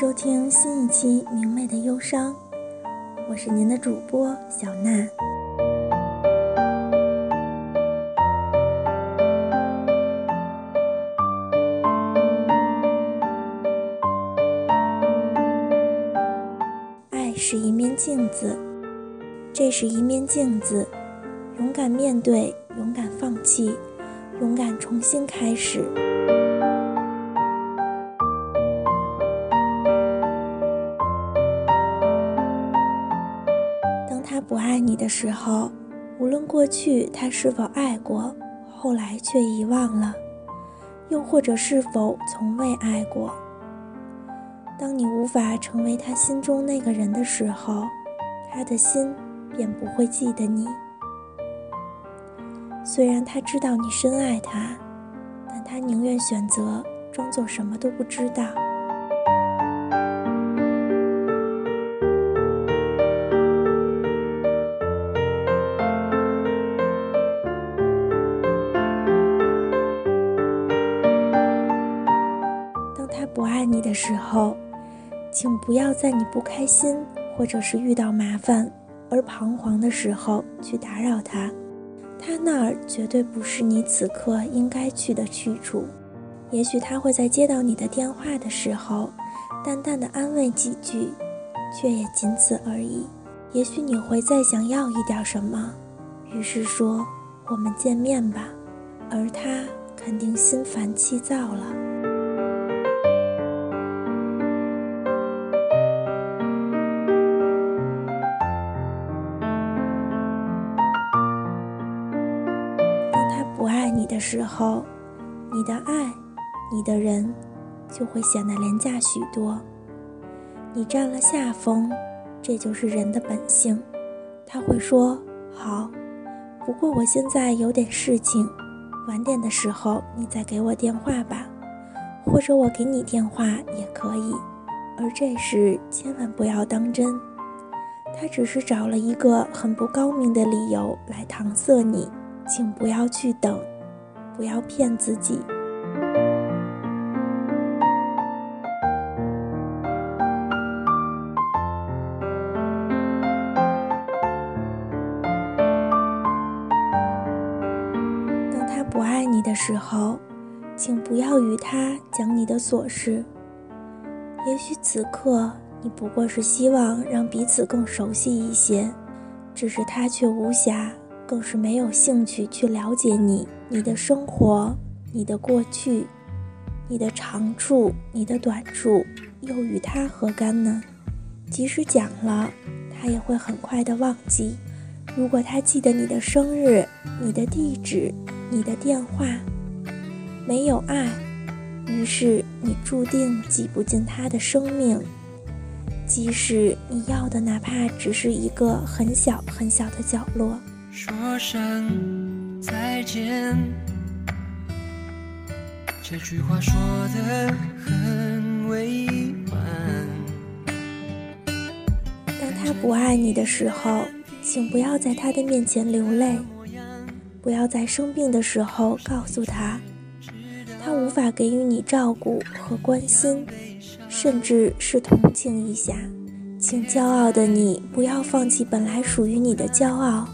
收听新一期《明媚的忧伤》，我是您的主播小娜。爱是一面镜子，这是一面镜子，勇敢面对，勇敢放弃，勇敢重新开始。不爱你的时候，无论过去他是否爱过，后来却遗忘了，又或者是否从未爱过。当你无法成为他心中那个人的时候，他的心便不会记得你。虽然他知道你深爱他，但他宁愿选择装作什么都不知道。不爱你的时候，请不要在你不开心或者是遇到麻烦而彷徨的时候去打扰他。他那儿绝对不是你此刻应该去的去处。也许他会在接到你的电话的时候，淡淡的安慰几句，却也仅此而已。也许你会再想要一点什么，于是说我们见面吧，而他肯定心烦气躁了。时候，你的爱，你的人，就会显得廉价许多。你占了下风，这就是人的本性。他会说：“好，不过我现在有点事情，晚点的时候你再给我电话吧，或者我给你电话也可以。”而这时千万不要当真，他只是找了一个很不高明的理由来搪塞你，请不要去等。不要骗自己。当他不爱你的时候，请不要与他讲你的琐事。也许此刻你不过是希望让彼此更熟悉一些，只是他却无暇。更是没有兴趣去了解你、你的生活、你的过去、你的长处、你的短处，又与他何干呢？即使讲了，他也会很快的忘记。如果他记得你的生日、你的地址、你的电话，没有爱，于是你注定挤不进他的生命。即使你要的哪怕只是一个很小很小的角落。说声再见，这句话说的很委婉。当他不爱你的时候，请不要在他的面前流泪，不要在生病的时候告诉他，他无法给予你照顾和关心，甚至是同情一下。请骄傲的你不要放弃本来属于你的骄傲。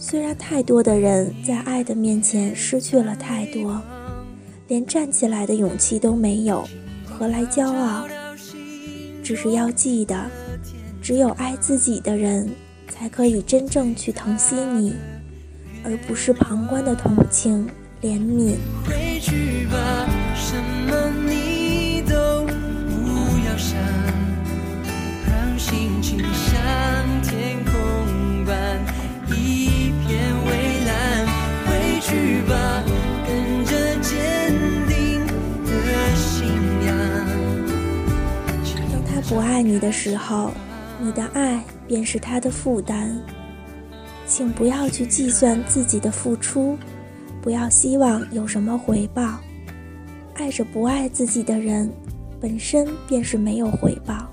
虽然太多的人在爱的面前失去了太多，连站起来的勇气都没有，何来骄傲？只是要记得，只有爱自己的人，才可以真正去疼惜你，而不是旁观的同情、怜悯。回去吧你的时候，你的爱便是他的负担。请不要去计算自己的付出，不要希望有什么回报。爱着不爱自己的人，本身便是没有回报。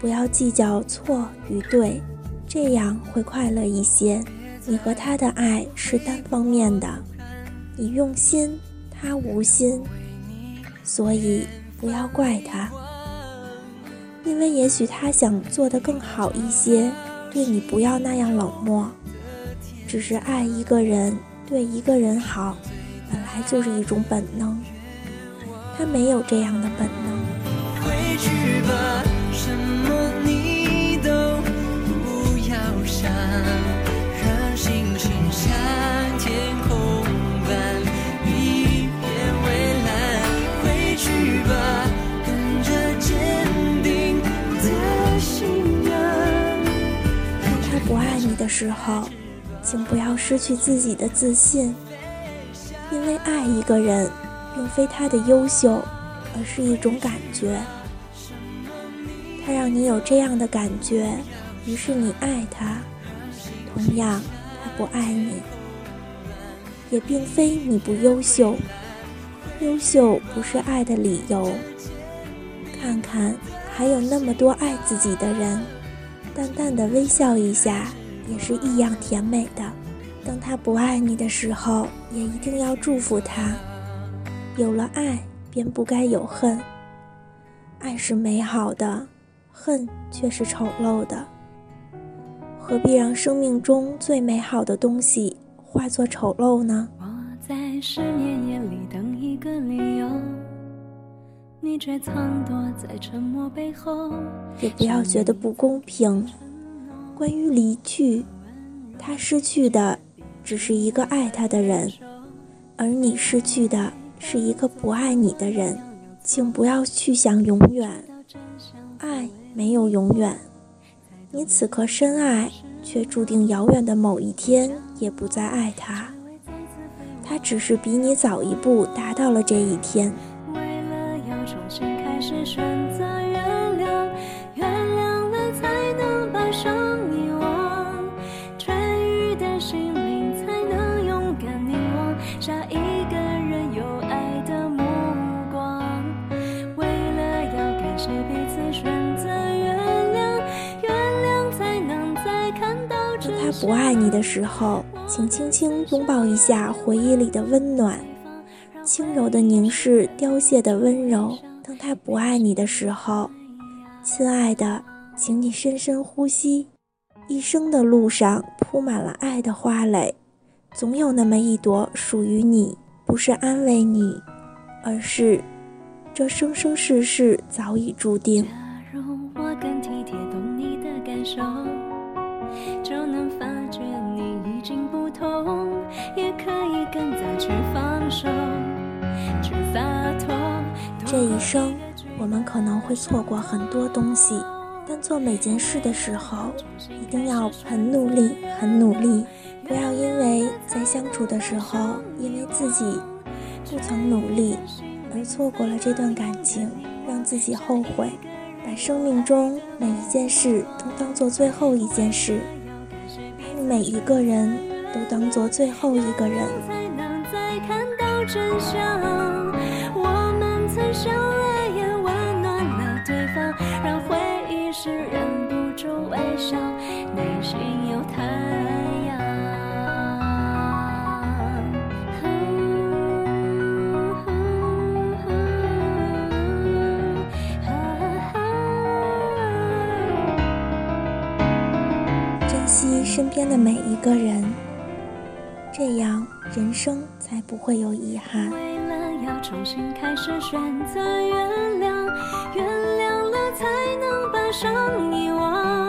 不要计较错与对，这样会快乐一些。你和他的爱是单方面的，你用心，他无心，所以不要怪他。因为也许他想做得更好一些，对你不要那样冷漠。只是爱一个人，对一个人好，本来就是一种本能。他没有这样的本能。回去吧，什么不爱你的时候，请不要失去自己的自信，因为爱一个人。并非他的优秀，而是一种感觉。他让你有这样的感觉，于是你爱他。同样，他不爱你，也并非你不优秀。优秀不是爱的理由。看看，还有那么多爱自己的人，淡淡的微笑一下，也是异样甜美的。当他不爱你的时候，也一定要祝福他。有了爱，便不该有恨。爱是美好的，恨却是丑陋的。何必让生命中最美好的东西化作丑陋呢？我在十年夜里等一个理由，你却藏躲在沉默背后。也不要觉得不公平。关于离去，他失去的只是一个爱他的人，而你失去的。是一个不爱你的人，请不要去想永远，爱没有永远。你此刻深爱，却注定遥远的某一天也不再爱他。他只是比你早一步达到了这一天。不爱你的时候，请轻轻拥抱一下回忆里的温暖，轻柔的凝视凋谢的温柔。当他不爱你的时候，亲爱的，请你深深呼吸。一生的路上铺满了爱的花蕾，总有那么一朵属于你。不是安慰你，而是这生生世世早已注定。这一生，我们可能会错过很多东西，但做每件事的时候，一定要很努力，很努力。不要因为在相处的时候，因为自己不曾努力而错过了这段感情，让自己后悔。把生命中每一件事都当做最后一件事，把每一个人都当做最后一个人。忆时忍不住微笑，内心有太阳。珍惜。身边的每一个人，这样人生才不会有遗憾。为了要重新开始选择原谅，原谅了才能把伤遗忘，